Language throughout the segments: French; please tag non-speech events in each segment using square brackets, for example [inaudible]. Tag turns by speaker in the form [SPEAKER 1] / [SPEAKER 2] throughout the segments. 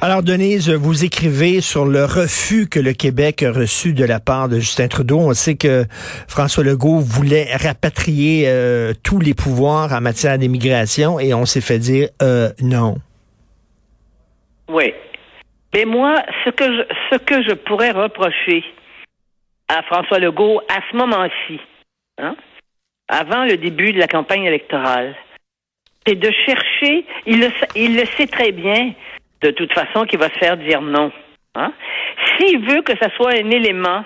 [SPEAKER 1] Alors, Denise, vous écrivez sur le refus que le Québec a reçu de la part de Justin Trudeau. On sait que François Legault voulait rapatrier euh, tous les pouvoirs en matière d'immigration et on s'est fait dire euh, non.
[SPEAKER 2] Oui. Mais moi, ce que je, ce que je pourrais reprocher à François Legault à ce moment-ci, hein, avant le début de la campagne électorale, c'est de chercher, il le, il le sait très bien, de toute façon, qui va se faire dire non. Hein? S'il veut que ça soit un élément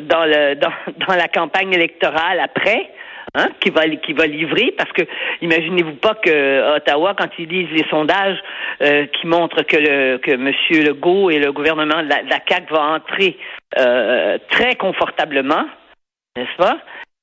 [SPEAKER 2] dans, le, dans, [laughs] dans la campagne électorale après, Hein, qui va qui va livrer parce que imaginez-vous pas que Ottawa quand ils lisent les sondages euh, qui montrent que le que monsieur Legault et le gouvernement de la, CAQ va entrer euh, très confortablement n'est-ce pas?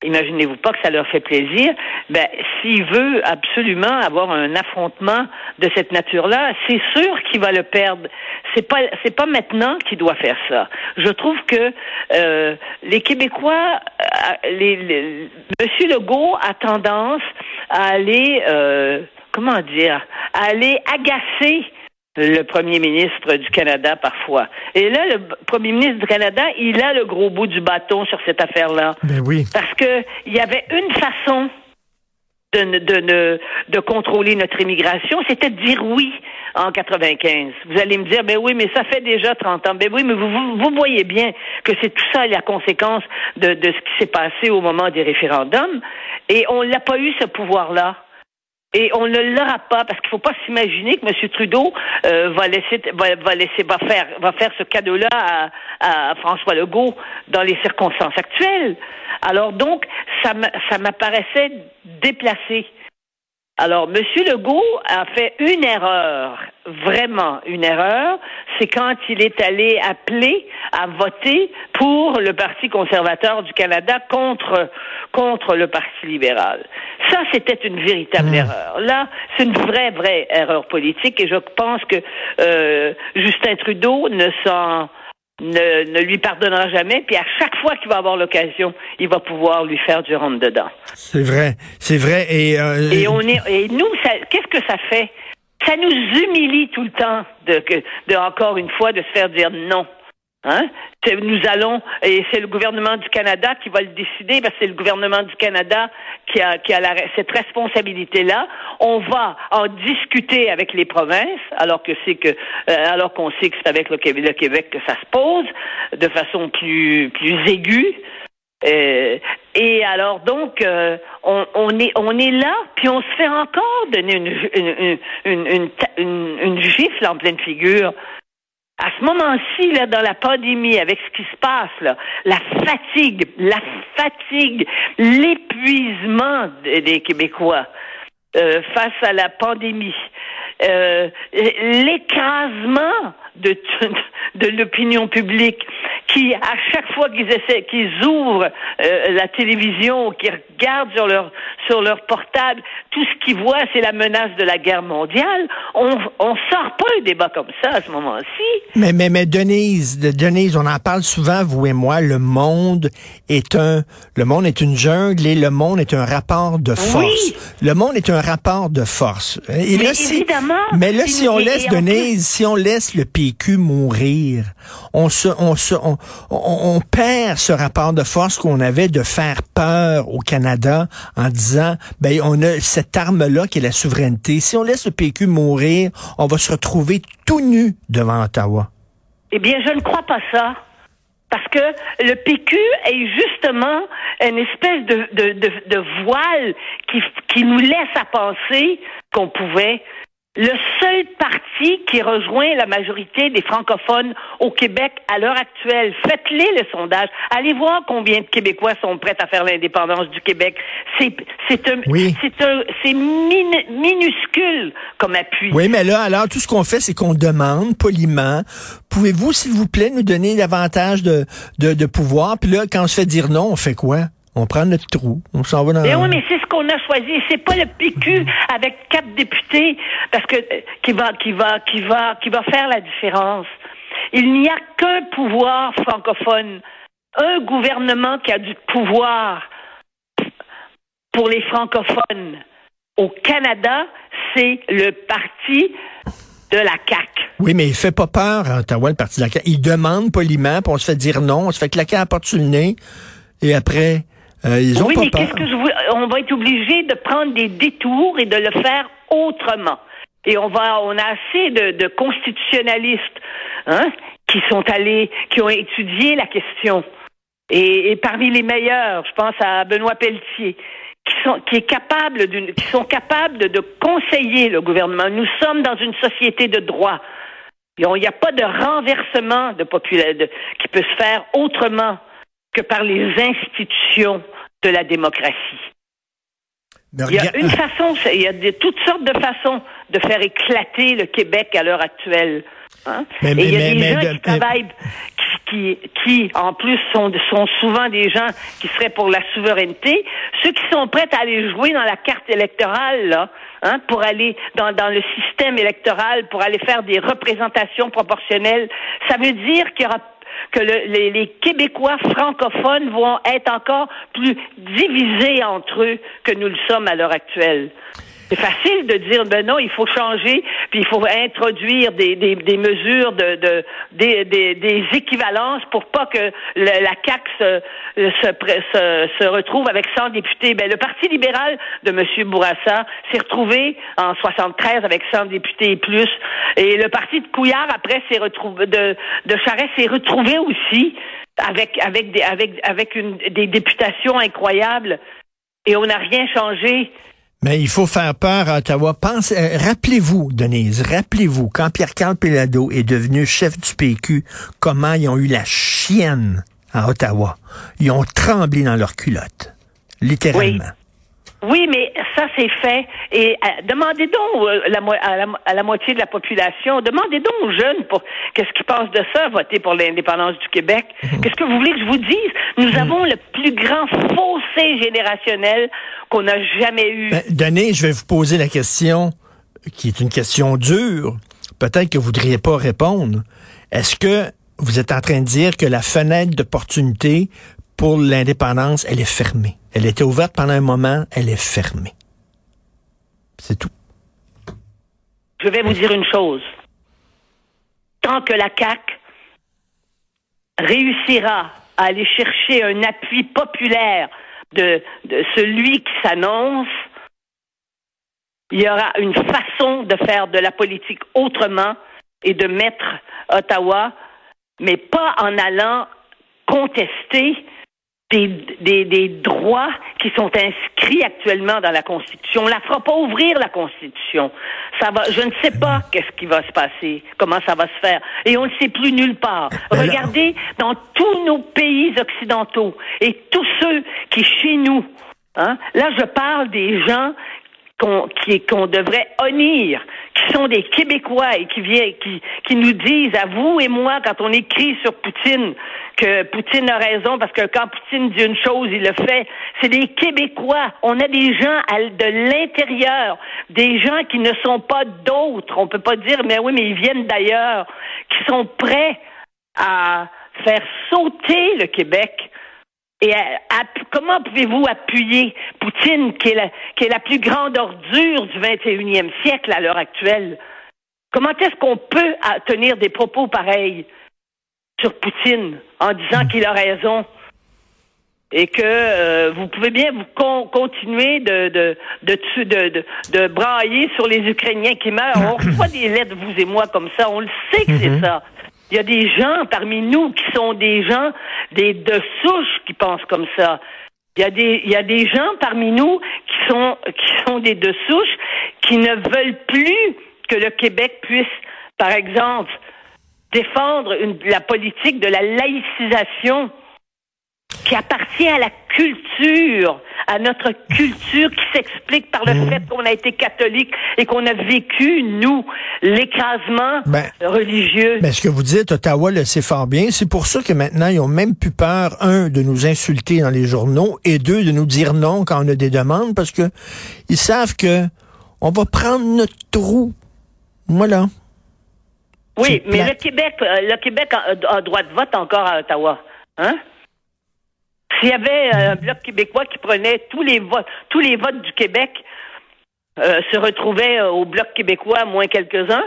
[SPEAKER 2] Imaginez-vous pas que ça leur fait plaisir. Ben, s'il veut absolument avoir un affrontement de cette nature-là, c'est sûr qu'il va le perdre. C'est pas, c'est pas maintenant qu'il doit faire ça. Je trouve que euh, les Québécois, euh, les, Monsieur Legault a tendance à aller, euh, comment dire, à aller agacer le premier ministre du Canada parfois. Et là, le premier ministre du Canada, il a le gros bout du bâton sur cette affaire-là.
[SPEAKER 1] Ben oui.
[SPEAKER 2] Parce que il y avait une façon de, de, de contrôler notre immigration, c'était de dire oui en 95. Vous allez me dire, ben oui, mais ça fait déjà 30 ans. Ben oui, mais vous, vous, voyez bien que c'est tout ça la conséquence de, de ce qui s'est passé au moment des référendums. Et on n'a pas eu ce pouvoir-là. Et on ne l'aura pas parce qu'il ne faut pas s'imaginer que M. Trudeau euh, va laisser va, va, laisser va faire va faire ce cadeau-là à, à, François Legault dans les circonstances actuelles. Alors donc ça ça m'apparaissait déplacé. Alors, M. Legault a fait une erreur, vraiment une erreur, c'est quand il est allé appeler à voter pour le Parti conservateur du Canada contre, contre le Parti libéral. Ça, c'était une véritable mmh. erreur. Là, c'est une vraie, vraie erreur politique et je pense que euh, Justin Trudeau ne s'en ne, ne, lui pardonnera jamais, puis à chaque fois qu'il va avoir l'occasion, il va pouvoir lui faire du rentre dedans.
[SPEAKER 1] C'est vrai, c'est vrai. Et, euh,
[SPEAKER 2] et on est, et nous, qu'est-ce que ça fait? Ça nous humilie tout le temps de, de encore une fois de se faire dire non. Hein? Nous allons, et c'est le gouvernement du Canada qui va le décider, parce que c'est le gouvernement du Canada qui a, qui a la, cette responsabilité-là. On va en discuter avec les provinces, alors que c'est que, euh, alors qu'on sait que c'est avec le Québec, le Québec, que ça se pose de façon plus, plus aiguë. Euh, et alors donc, euh, on, on, est on est là, puis on se fait encore donner une une, une, une, une, une gifle en pleine figure à ce moment-ci, là, dans la pandémie, avec ce qui se passe, là, la fatigue, la fatigue, l'épuisement des Québécois euh, face à la pandémie, euh, l'écrasement de, de l'opinion publique qui, à chaque fois qu'ils essaient, qu'ils ouvrent euh, la télévision, qu'ils regardent sur leur sur leur portable, tout ce qu'ils voient, c'est la menace de la guerre mondiale. On on sort pas un débat comme ça à ce moment-ci.
[SPEAKER 1] Mais mais mais Denise, Denise, on en parle souvent vous et moi. Le monde est un le monde est une jungle et le monde est un rapport de force. Le monde est un rapport de force.
[SPEAKER 2] Et mais là, évidemment.
[SPEAKER 1] Mais là, si on laisse Denise, si on laisse le PQ mourir, on se on se on, perd ce rapport de force qu'on avait de faire peur au Canada en disant, ben, on a cette arme-là qui est la souveraineté. Si on laisse le PQ mourir, on va se retrouver tout nu devant Ottawa.
[SPEAKER 2] Eh bien, je ne crois pas ça. Parce que le PQ est justement une espèce de voile qui, qui nous laisse à penser qu'on pouvait le seul parti qui rejoint la majorité des francophones au Québec à l'heure actuelle. Faites-les le sondage. Allez voir combien de Québécois sont prêts à faire l'indépendance du Québec. C'est c'est un c'est un c'est minuscule comme appui.
[SPEAKER 1] Oui, mais là alors tout ce qu'on fait c'est qu'on demande poliment pouvez-vous s'il vous plaît nous donner davantage de, de de pouvoir? Puis là quand on se fait dire non, on fait quoi? On prend notre trou, on s'en va dans.
[SPEAKER 2] Mais oui, mais c'est ce qu'on a choisi. C'est pas le PQ avec quatre députés parce que euh, qui va qui va qui va qui va faire la différence. Il n'y a qu'un pouvoir francophone, un gouvernement qui a du pouvoir pour les francophones. Au Canada, c'est le parti de la CAQ.
[SPEAKER 1] Oui, mais il fait pas peur à Ottawa, le parti de la CAQ. Il demande poliment, puis on se fait dire non, on se fait claquer à la porte sur le nez, et après, euh, oui, mais qu'est-ce
[SPEAKER 2] que je veux... On va être obligé de prendre des détours et de le faire autrement. Et on va, on a assez de, constitutionnalistes hein, qui sont allés, qui ont étudié la question. Et, parmi les meilleurs, je pense à Benoît Pelletier, qui sont, qui est capable d'une, qui sont capables de, conseiller le gouvernement. Nous sommes dans une société de droit. Il n'y a pas de renversement de population qui peut se faire autrement que par les institutions de la démocratie. il y a une façon, il y a de, toutes sortes de façons de faire éclater le Québec à l'heure actuelle. Hein. Et il y a des gens qui travaillent, qui, qui, en plus sont, sont souvent des gens qui seraient pour la souveraineté. Ceux qui sont prêts à aller jouer dans la carte électorale, là, hein, pour aller dans, dans le système électoral, pour aller faire des représentations proportionnelles, ça veut dire qu'il y aura que les, Québécois francophones vont être encore plus divisés entre eux que nous le sommes à l'heure actuelle. C'est facile de dire ben non, il faut changer, puis il faut introduire des, des, des mesures de, de des, des, équivalences pour pas que la CAC se, se, se, retrouve avec 100 députés. Ben le Parti libéral de M. Bourassa s'est retrouvé en 73 avec 100 députés et plus, et le Parti de Couillard après s'est retrouvé de de Charest s'est retrouvé aussi avec avec des avec avec une des députations incroyables et on n'a rien changé.
[SPEAKER 1] Mais il faut faire peur à Ottawa. Euh, rappelez-vous, Denise, rappelez-vous, quand Pierre-Carl Pelado est devenu chef du PQ, comment ils ont eu la chienne à Ottawa. Ils ont tremblé dans leur culotte. Littéralement.
[SPEAKER 2] Oui, mais ça, c'est fait. Et euh, demandez donc euh, la, à, la, moitié de la population, demandez donc aux jeunes pour qu'est-ce qu'ils pensent de ça, voter pour l'indépendance du Québec. Mhm. Qu'est-ce que vous voulez que je vous dise? Nous mhm. avons le plus grand fossé générationnel qu'on n'a jamais eu.
[SPEAKER 1] Ben, Denis, je vais vous poser la question qui est une question dure. Peut-être que vous ne voudriez pas répondre. Est-ce que vous êtes en train de dire que la fenêtre d'opportunité pour l'indépendance, elle est fermée? Elle était ouverte pendant un moment, elle est fermée. C'est tout.
[SPEAKER 2] Je vais vous dire une chose. Tant que la CAC réussira à aller chercher un appui populaire de, celui qui s'annonce, il y aura une façon de faire de la politique autrement et de mettre Ottawa, mais pas en allant contester des, des, droits qui sont inscrits actuellement dans la Constitution. On la fera pas ouvrir la Constitution. Ça va, je ne sais pas qu'est-ce qui va se passer, comment ça va se faire, et on ne sait plus nulle part. Ben Regardez dans tous nos pays occidentaux et tous ceux qui chez nous, hein, là je parle des gens qu'on qu'on devrait honnir, qui sont des Québécois et qui viennent, qui, qui nous disent à vous et moi quand on écrit sur Poutine que Poutine a raison parce que quand Poutine dit une chose, il le fait. C'est des Québécois. On a des gens de l'intérieur, des gens qui ne sont pas d'autres. On peut pas dire mais oui, mais ils viennent d'ailleurs, qui sont prêts à faire sauter le Québec et comment pouvez-vous appuyer Poutine, qui est, la, qui est la plus grande ordure du 21e siècle à l'heure actuelle? Comment est-ce qu'on peut tenir des propos pareils? Sur Poutine en disant qu'il a raison? et que euh, vous pouvez bien vous continuer de de, de, de, de, brailler sur les Ukrainiens qui meurent. On reçoit des lettres, vous et moi, comme ça. On le sait que c'est mm-hmm. ça. Il y a des gens parmi nous qui sont des gens des de souche qui pensent comme ça. Il y a des il y a des gens parmi nous qui sont qui sont des de souche qui ne veulent plus que le Québec puisse, par exemple, défendre une, la politique de la laïcisation qui appartient à la culture, à notre culture qui s'explique par le
[SPEAKER 1] Mmh.
[SPEAKER 2] fait qu'on a été catholique et qu'on a vécu, nous, l'écrasement
[SPEAKER 1] Ben,
[SPEAKER 2] religieux.
[SPEAKER 1] Mais ce que vous dites, Ottawa le sait fort bien. C'est pour ça que maintenant, ils ont même plus peur, un, de nous insulter dans les journaux et deux, de nous dire non quand on a des demandes parce que ils savent que on va prendre notre trou. Voilà.
[SPEAKER 2] Oui, mais
[SPEAKER 1] plate.
[SPEAKER 2] le Québec, euh, le Québec a, a droit de vote encore à Ottawa. Hein? S'il y avait euh, un bloc québécois qui prenait tous les votes, tous les votes du Québec euh, se retrouvaient au bloc québécois, moins quelques-uns,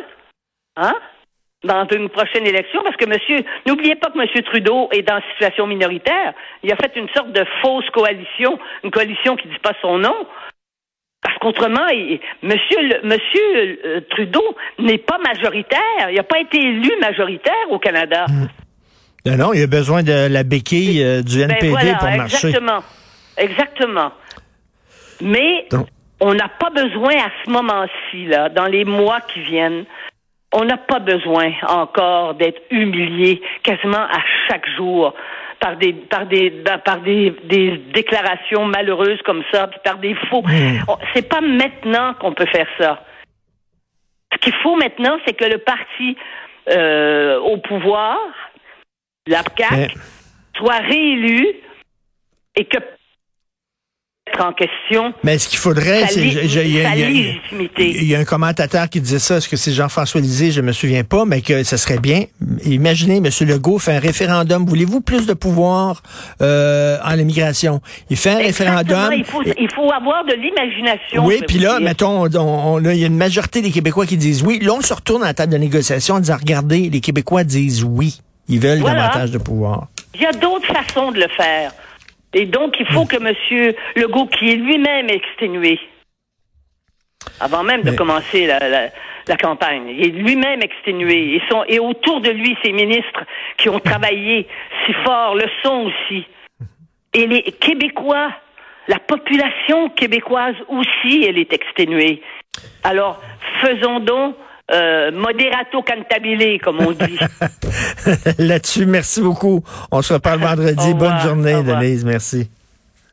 [SPEAKER 2] hein? Dans une prochaine élection, parce que monsieur, n'oubliez pas que monsieur Trudeau est dans situation minoritaire. Il a fait une sorte de fausse coalition, une coalition qui dit pas son nom. Parce qu'autrement, monsieur, le- monsieur euh, Trudeau n'est pas majoritaire. Il n'a pas été élu majoritaire au Canada.
[SPEAKER 1] Non, non, il a besoin de la béquille euh, du
[SPEAKER 2] Ben
[SPEAKER 1] NPD
[SPEAKER 2] voilà,
[SPEAKER 1] pour marcher.
[SPEAKER 2] exactement. Exactement. Mais
[SPEAKER 1] Donc-
[SPEAKER 2] on n'a pas besoin à ce moment-ci, là, dans les mois qui viennent, on n'a pas besoin encore d'être humilié quasiment à chaque jour par des par des ben, par des, des déclarations malheureuses comme ça, puis par des faux. On- C'est pas maintenant qu'on peut faire ça. Ce qu'il faut maintenant, c'est que le parti euh, au pouvoir, la CAQ,
[SPEAKER 1] Mais-
[SPEAKER 2] soit réélu et que en question
[SPEAKER 1] Mais ce qu'il faudrait, c'est... il y a- un commentateur qui disait ça, est-ce que c'est Jean-François Lisée, je me souviens pas, mais que ce serait bien. Imaginez, M. Legault fait un référendum. Voulez-vous plus de pouvoir euh, en l'immigration? Il fait un
[SPEAKER 2] Exactement,
[SPEAKER 1] référendum.
[SPEAKER 2] Il faut,
[SPEAKER 1] et-
[SPEAKER 2] il faut avoir de l'imagination.
[SPEAKER 1] oui, puis là,
[SPEAKER 2] dire.
[SPEAKER 1] mettons, on- on- là, il y a une majorité des Québécois qui disent oui. Là, on se retourne à la table de négociation en disant, regardez, les Québécois disent oui. Ils veulent
[SPEAKER 2] Voilà.
[SPEAKER 1] davantage de pouvoir.
[SPEAKER 2] Il y a d'autres façons de le faire. Et donc, il
[SPEAKER 1] Hmm.
[SPEAKER 2] faut que M. Legault, qui est lui-même exténué, avant même de
[SPEAKER 1] Mais-
[SPEAKER 2] commencer la, la- la campagne, il est lui-même exténué. Et, son, et autour de lui, ses ministres qui ont travaillé si fort le sont aussi. Et les Québécois, la population québécoise aussi, elle est exténuée. Alors, faisons donc euh, moderato cantabile, comme on dit. [laughs]
[SPEAKER 1] Là-dessus, merci beaucoup. On se reparle [laughs] vendredi. Bonne journée. Denise. Merci.